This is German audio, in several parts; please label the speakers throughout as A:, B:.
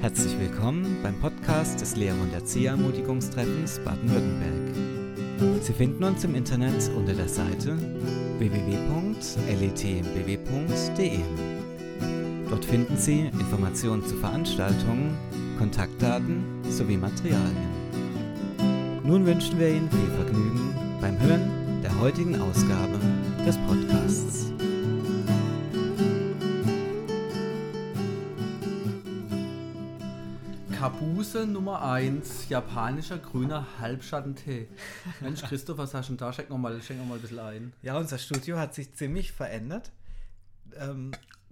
A: Herzlich willkommen beim Podcast des Lehrer- und Erzieherermutigungstreffens Baden-Württemberg. Sie finden uns im Internet unter der Seite www.letmbw.de. Dort finden Sie Informationen zu Veranstaltungen, Kontaktdaten sowie Materialien. Nun wünschen wir Ihnen viel Vergnügen beim Hören der heutigen Ausgabe des Podcasts.
B: Kabuse Nummer 1, japanischer grüner Halbschattentee. Mensch, Christoph, was hast du denn da? Schenk noch mal, schenk noch mal ein bisschen ein.
A: Ja, unser Studio hat sich ziemlich verändert. Ähm,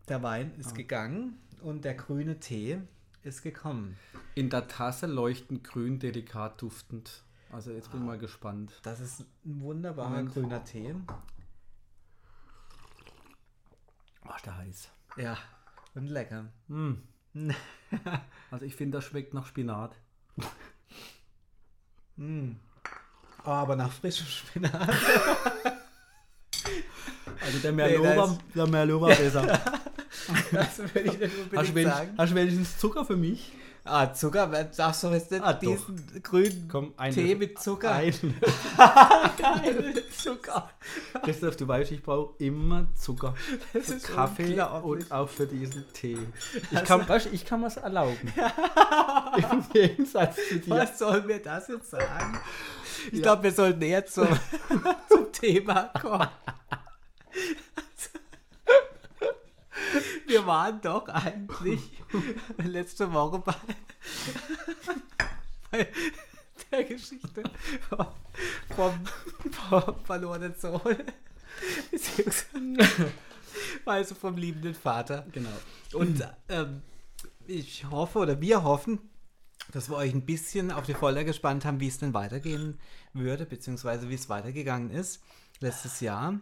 A: der Wein ist
B: Ah.
A: gegangen und der grüne Tee ist gekommen.
B: In der Tasse leuchtend grün, delikat duftend. Also jetzt bin ich mal gespannt.
A: Das ist ein wunderbarer
B: Moment.
A: grüner Tee.
B: Oh, ist der heiß.
A: Ja, und lecker.
B: Mm. Also ich finde, das schmeckt nach Spinat.
A: Mm. Oh, aber nach frischem Spinat.
B: Also der
A: Nee,
B: Merlot,
A: da
B: war, der Merlot war besser.
A: Das würde ich nicht
B: hast,
A: unbedingt
B: wenigstens,
A: sagen.
B: hast du wenigstens Zucker für mich?
A: Ah, Zucker, darfst du jetzt nicht
B: Ah, doch.
A: diesen grünen
B: Komm, ein
A: Tee mit Zucker?
B: Ein.
A: Zucker.
B: Christoph, du weißt, ich brauche immer Zucker.
A: Das
B: Für Kaffee und auch für diesen Tee. Ich kann, weißt, du, ich kann was erlauben. Im Gegensatz zu dir.
A: Was soll mir das jetzt sagen? Ich
B: Ja.
A: glaube, wir sollten eher zum, zum Thema kommen. Wir waren doch eigentlich letzte Woche bei, bei der Geschichte vom, vom, vom verlorenen Sohn. Also vom liebenden Vater.
B: Genau.
A: Und ähm, ich hoffe oder wir hoffen, dass wir euch ein bisschen auf die Folter gespannt haben, wie es denn weitergehen würde, beziehungsweise wie es weitergegangen ist letztes Jahr.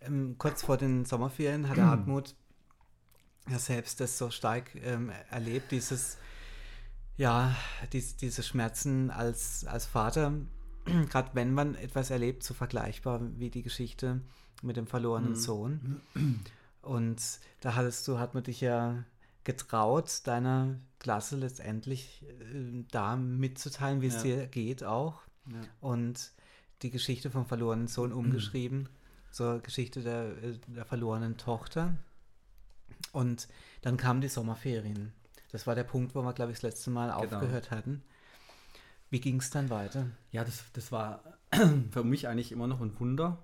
A: Ähm, kurz vor den Sommerferien hat Hartmut ja selbst das so stark ähm, erlebt, dieses, ja, dies, diese Schmerzen als, als Vater, gerade wenn man etwas erlebt, so vergleichbar wie die Geschichte mit dem verlorenen Sohn. Und da hattest du, hat man dich ja getraut, deiner Klasse letztendlich äh, da mitzuteilen, wie es
B: Ja.
A: dir geht auch.
B: Ja.
A: Und die Geschichte vom verlorenen Sohn umgeschrieben zur Geschichte der, äh, der verlorenen Tochter. Und dann kamen die Sommerferien. Das war der Punkt, wo wir, glaube ich, das letzte Mal
B: Genau.
A: aufgehört hatten. Wie ging es dann weiter?
B: Ja, das, das war für mich eigentlich immer noch ein Wunder.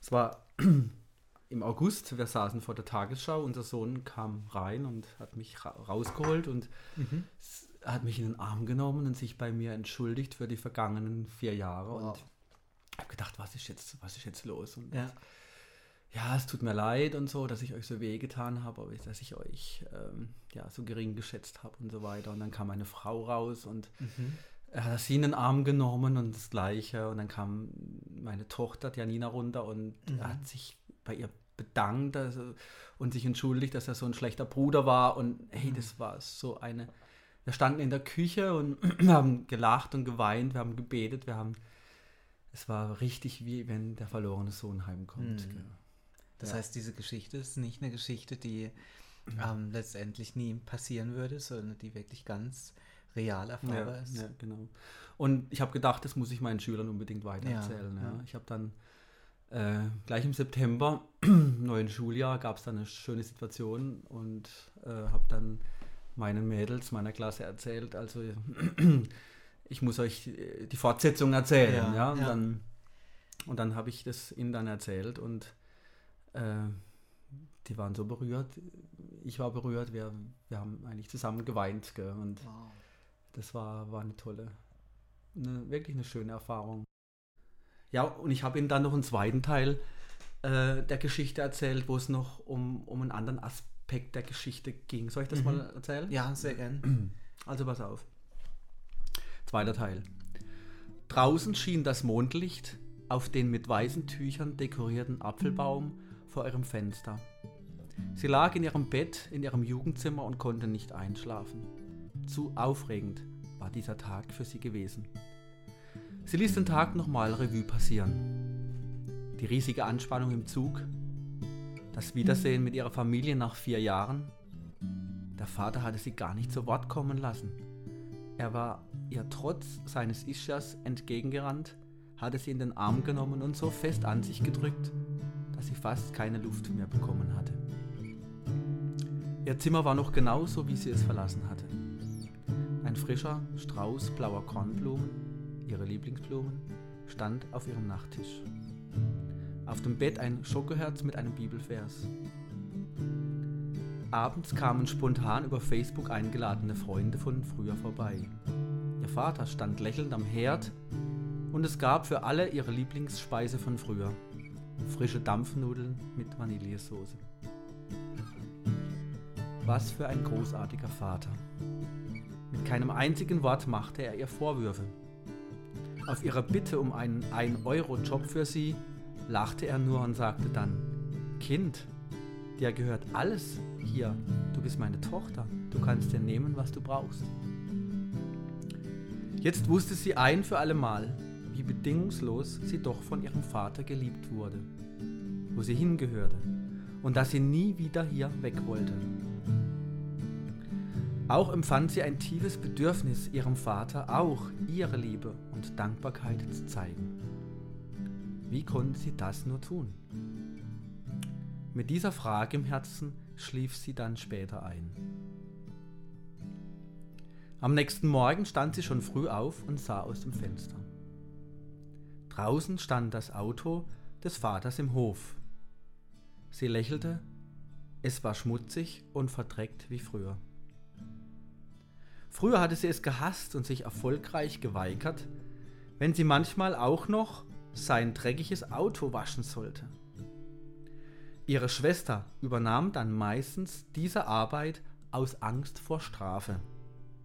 B: Es war im August, wir saßen vor der Tagesschau, unser Sohn kam rein und hat mich ra rausgeholt und s- hat mich in den Arm genommen und sich bei mir entschuldigt für die vergangenen vier Jahre.
A: Wow.
B: Und ich habe gedacht, was ist jetzt, was ist jetzt los? Und
A: Ja.
B: Ja, es tut mir leid und so, dass ich euch so wehgetan habe, aber dass ich euch ähm, ja, so gering geschätzt habe und so weiter. Und dann kam meine Frau raus und er hat sie in den Arm genommen und das Gleiche. Und dann kam meine Tochter, Janina, runter und er hat sich bei ihr bedankt also, und sich entschuldigt, dass er so ein schlechter Bruder war. Und hey, das war so eine. Wir standen in der Küche und haben gelacht und geweint, wir haben gebetet, wir haben. Es war richtig wie wenn der verlorene Sohn heimkommt.
A: Mhm.
B: gell.
A: Das
B: Ja.
A: heißt, diese Geschichte ist nicht eine Geschichte, die ähm, letztendlich nie passieren würde, sondern die wirklich ganz real erfahrbar
B: Ja,
A: ist.
B: ja, genau. Und ich habe gedacht, das muss ich meinen Schülern unbedingt weitererzählen.
A: Ja,
B: Ja. Ich habe dann äh, gleich im September, neuen Schuljahr, gab es dann eine schöne Situation und äh, habe dann meinen Mädels, meiner Klasse erzählt, also ich muss euch äh, die Fortsetzung erzählen.
A: Ja,
B: Ja, Und dann, und dann habe ich das ihnen dann erzählt und äh, die waren so berührt. Ich war berührt, wir, wir haben eigentlich zusammen geweint. Gell? Und
A: Wow.
B: das war, war eine tolle, eine, wirklich eine schöne Erfahrung. Ja, und ich habe Ihnen dann noch einen zweiten Teil äh, der Geschichte erzählt, wo es noch um, um einen anderen Aspekt der Geschichte ging. Soll ich das
A: Mhm.
B: mal erzählen?
A: Ja, sehr gern.
B: Also pass auf. Zweiter Teil. Draußen schien das Mondlicht auf den mit weißen Tüchern dekorierten Apfelbaum vor ihrem Fenster. Sie lag in ihrem Bett in ihrem Jugendzimmer und konnte nicht einschlafen. Zu aufregend war dieser Tag für sie gewesen. Sie ließ den Tag nochmal Revue passieren. Die riesige Anspannung im Zug, das Wiedersehen mit ihrer Familie nach vier Jahren, Der Vater hatte sie gar nicht zu Wort kommen lassen. Er war ihr trotz seines Ischas entgegengerannt, hatte sie in den Arm genommen und so fest an sich gedrückt, dass sie fast keine Luft mehr bekommen hatte. Ihr Zimmer war noch genauso, wie sie es verlassen hatte. Ein frischer Strauß blauer Kornblumen, ihre Lieblingsblumen, stand auf ihrem Nachttisch. Auf dem Bett ein Schokoherz mit einem Bibelvers. Abends kamen spontan über Facebook eingeladene Freunde von früher vorbei. Ihr Vater stand lächelnd am Herd und es gab für alle ihre Lieblingsspeise von früher. Frische Dampfnudeln mit Vanillesoße. Was für ein großartiger Vater. Mit keinem einzigen Wort machte er ihr Vorwürfe. Auf ihre Bitte um einen 1-Euro-Job für sie lachte er nur und sagte dann, Kind, dir gehört alles hier, du bist meine Tochter, du kannst dir nehmen, was du brauchst. Jetzt wusste sie ein für allemal, wie bedingungslos sie doch von ihrem Vater geliebt wurde, wo sie hingehörte und dass sie nie wieder hier weg wollte. Auch empfand sie ein tiefes Bedürfnis, ihrem Vater auch ihre Liebe und Dankbarkeit zu zeigen. Wie konnte sie das nur tun? Mit dieser Frage im Herzen schlief sie dann später ein. Am nächsten Morgen stand sie schon früh auf und sah aus dem Fenster. Draußen stand das Auto des Vaters im Hof. Sie lächelte, es war schmutzig und verdreckt wie früher. Früher hatte sie es gehasst und sich erfolgreich geweigert, wenn sie manchmal auch noch sein dreckiges Auto waschen sollte. Ihre Schwester übernahm dann meistens diese Arbeit aus Angst vor Strafe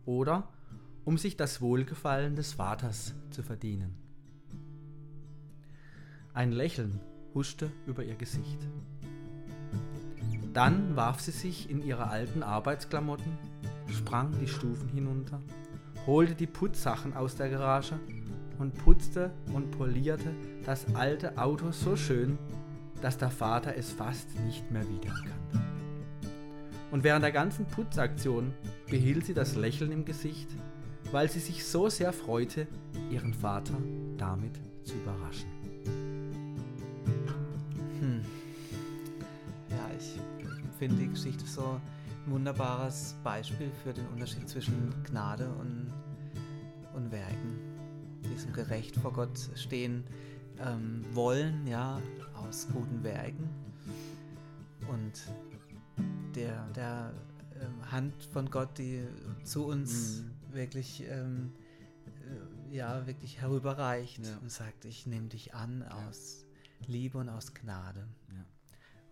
B: oder um sich das Wohlgefallen des Vaters zu verdienen. Ein Lächeln huschte über ihr Gesicht. Dann warf sie sich in ihre alten Arbeitsklamotten, sprang die Stufen hinunter, holte die Putzsachen aus der Garage und putzte und polierte das alte Auto so schön, dass der Vater es fast nicht mehr wiedererkannte. Und während der ganzen Putzaktion behielt sie das Lächeln im Gesicht, weil sie sich so sehr freute, ihren Vater damit zu überraschen.
A: Finde die Geschichte so ein wunderbares Beispiel für den Unterschied zwischen Gnade und, und Werken. Diesem gerecht vor Gott stehen ähm, wollen, ja, aus guten Werken. Und der, der ähm, Hand von Gott, die zu uns mhm. wirklich, ähm, äh, ja, wirklich herüberreicht ja. und sagt, ich nehme dich an ja. aus Liebe und aus Gnade. Ja.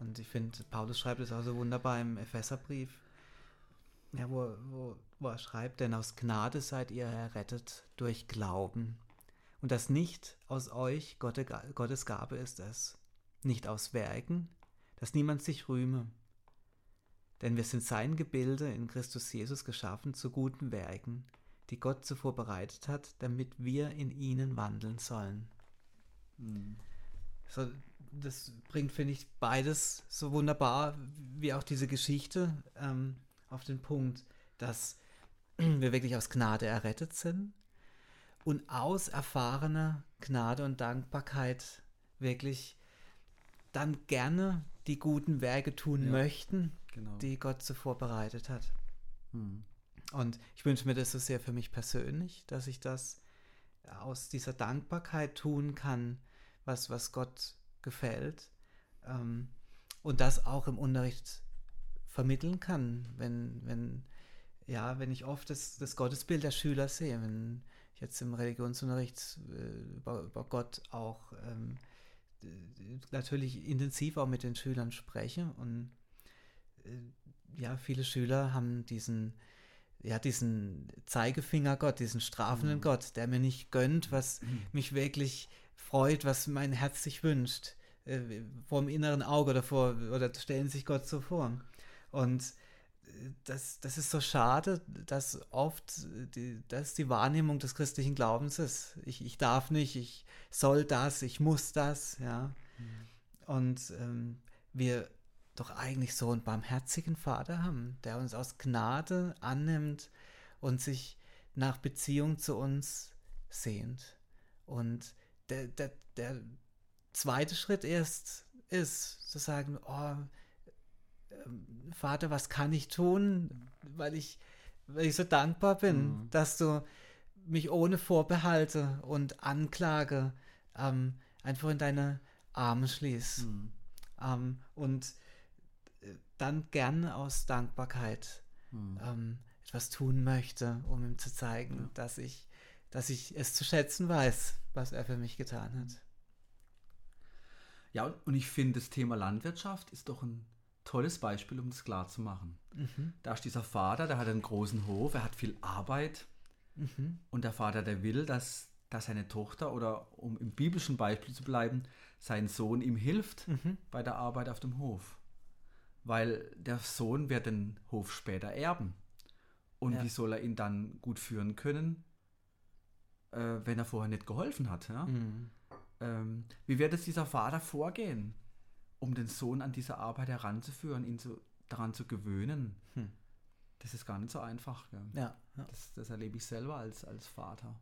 A: Und ich finde, Paulus schreibt es auch so wunderbar im Epheserbrief, ja, wo, wo, wo er schreibt, denn aus Gnade seid ihr errettet durch Glauben. Und das nicht aus euch, Gottes Gabe ist es, nicht aus Werken, dass niemand sich rühme. Denn wir sind sein Gebilde in Christus Jesus geschaffen zu guten Werken, die Gott zuvor bereitet hat, damit wir in ihnen wandeln sollen. Mhm. So, das bringt, finde ich, beides so wunderbar, wie auch diese Geschichte, ähm, auf den Punkt, dass wir wirklich aus Gnade errettet sind und aus erfahrener Gnade und Dankbarkeit wirklich dann gerne die guten Werke tun ja, möchten, genau. die Gott zuvor bereitet hat. Hm. Und ich wünsche mir das so sehr für mich persönlich, dass ich das aus dieser Dankbarkeit tun kann, was, was Gott gefällt. Ähm, und das auch im Unterricht vermitteln kann, wenn, wenn, ja, wenn ich oft das, das Gottesbild der Schüler sehe, wenn ich jetzt im Religionsunterricht äh, über, über, Gott auch ähm, natürlich intensiv auch mit den Schülern spreche und äh, ja, viele Schüler haben diesen, ja, diesen Zeigefinger Gott, diesen strafenden mhm. Gott, der mir nicht gönnt, was mhm. mich wirklich freut, was mein Herz sich wünscht, äh, vor dem inneren Auge oder vor, oder stellen sich Gott so vor. Und äh, das, das ist so schade, dass oft die, das die Wahrnehmung des christlichen Glaubens ist. Ich, ich darf nicht, ich soll das, ich muss das, ja. Mhm. Und ähm, wir doch eigentlich so einen barmherzigen Vater haben, der uns aus Gnade annimmt und sich nach Beziehung zu uns sehnt. Und der, der, der zweite Schritt erst ist zu sagen, oh, ähm, Vater, was kann ich tun, weil ich, weil ich so dankbar bin, mhm. dass du mich ohne Vorbehalte und Anklage ähm, einfach in deine Arme schließt. Mhm. Ähm, und äh, dann gerne aus Dankbarkeit mhm. ähm, etwas tun möchte, um ihm zu zeigen, ja. dass ich, dass ich es zu schätzen weiß, was er für mich getan hat.
B: Ja, und ich finde, das Thema Landwirtschaft ist doch ein tolles Beispiel, um das klar zu machen. Mhm. Da ist dieser Vater, der hat einen großen Hof, er hat viel Arbeit. Mhm. Und der Vater, der will, dass, dass seine Tochter, oder um im biblischen Beispiel zu bleiben, sein Sohn ihm hilft mhm. bei der Arbeit auf dem Hof. Weil der Sohn wird den Hof später erben. Und ja. wie soll er ihn dann gut führen können, äh, wenn er vorher nicht geholfen hat? Ja? Mhm. Ähm, wie wird es dieser Vater vorgehen, um den Sohn an diese Arbeit heranzuführen, ihn zu, daran zu gewöhnen? Hm. Das ist gar nicht so einfach. Ja, ja. Das, das, erlebe ich selber als, als Vater.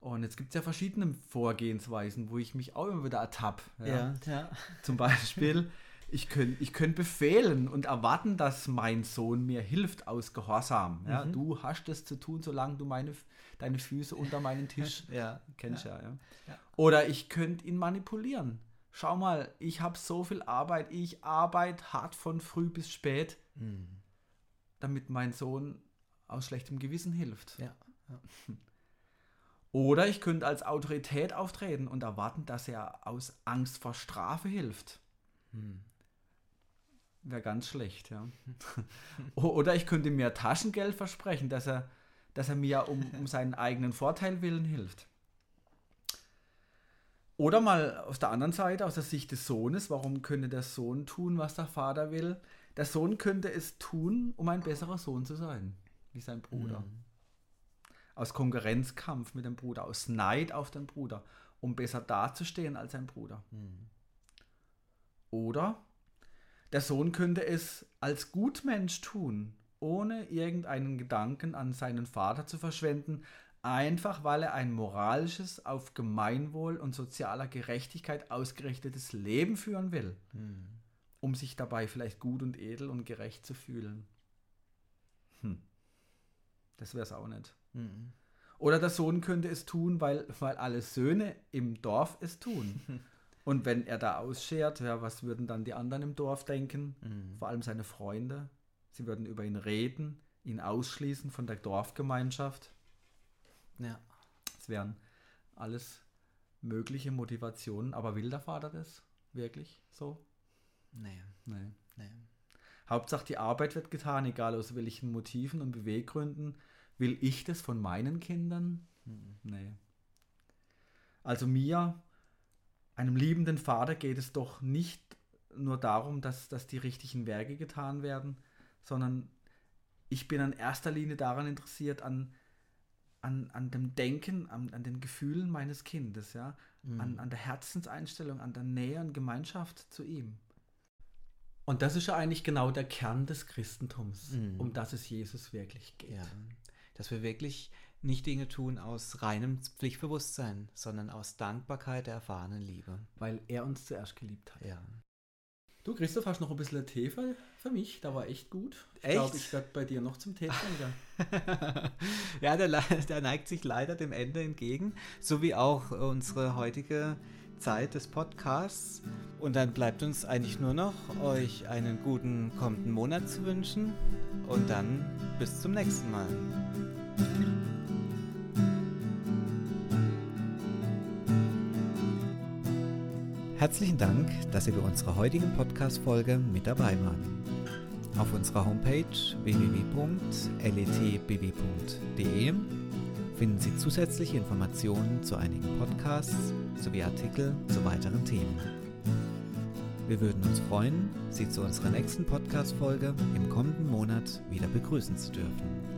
B: Und jetzt gibt es ja verschiedene Vorgehensweisen, wo ich mich auch immer wieder ertappe. Ja. Zum Beispiel, ich könnte ich könnt befehlen und erwarten, dass mein Sohn mir hilft aus Gehorsam. Ja, mhm. Du hast es zu tun, solange du meine, deine Füße unter meinen Tisch ja. kennst. Ja. Ja, ja. Oder ich könnte ihn manipulieren. Schau mal, ich habe so viel Arbeit, ich arbeite hart von früh bis spät, mhm. damit mein Sohn aus schlechtem Gewissen hilft. Ja. Oder ich könnte als Autorität auftreten und erwarten, dass er aus Angst vor Strafe hilft. Hm. Wäre ganz schlecht, ja. Oder ich könnte mir Taschengeld versprechen, dass er, dass er mir um, um seinen eigenen Vorteil willen hilft. Oder mal aus der anderen Seite, aus der Sicht des Sohnes, warum könnte der Sohn tun, was der Vater will? Der Sohn könnte es tun, um ein besserer Sohn zu sein, wie sein Bruder. Mhm aus Konkurrenzkampf mit dem Bruder, aus Neid auf den Bruder, um besser dazustehen als sein Bruder. Mhm. Oder der Sohn könnte es als Gutmensch tun, ohne irgendeinen Gedanken an seinen Vater zu verschwenden, einfach weil er ein moralisches, auf Gemeinwohl und sozialer Gerechtigkeit ausgerichtetes Leben führen will, mhm. um sich dabei vielleicht gut und edel und gerecht zu fühlen. Hm. Das wäre es auch nicht. Mhm. Oder der Sohn könnte es tun, weil, weil alle Söhne im Dorf es tun. Und wenn er da ausschert, ja, was würden dann die anderen im Dorf denken? Mhm. Vor allem seine Freunde. Sie würden über ihn reden, ihn ausschließen von der Dorfgemeinschaft. Ja. Es wären alles mögliche Motivationen. Aber will der Vater das wirklich so? Nee. Nee. nee. Hauptsache die Arbeit wird getan, egal aus welchen Motiven und Beweggründen. Will ich das von meinen Kindern? Hm, nee. Also mir, einem liebenden Vater, geht es doch nicht nur darum, dass, dass die richtigen Werke getan werden, sondern ich bin in erster Linie daran interessiert, an, an, an dem Denken, an, an den Gefühlen meines Kindes, ja, mhm. an, an der Herzenseinstellung, an der Nähe und Gemeinschaft zu ihm. Und das ist ja eigentlich genau der Kern des Christentums, mhm. um das es Jesus wirklich geht. Ja
A: dass wir wirklich nicht Dinge tun aus reinem Pflichtbewusstsein, sondern aus Dankbarkeit der erfahrenen Liebe.
B: Weil er uns zuerst geliebt hat. Ja. Du, Christoph, hast noch ein bisschen Tee für, für mich? Da war echt gut. Ich glaube, ich werde bei dir noch zum Tee trinken.
A: ja, der, der neigt sich leider dem Ende entgegen, so wie auch unsere heutige Zeit des Podcasts. Und dann bleibt uns eigentlich nur noch, euch einen guten kommenden Monat zu wünschen. Und dann bis zum nächsten Mal. Herzlichen Dank, dass Sie bei unserer heutigen Podcast-Folge mit dabei waren. Auf unserer Homepage www.letbw.de finden Sie zusätzliche Informationen zu einigen Podcasts sowie Artikel zu weiteren Themen. Wir würden uns freuen, Sie zu unserer nächsten Podcast-Folge im kommenden Monat wieder begrüßen zu dürfen.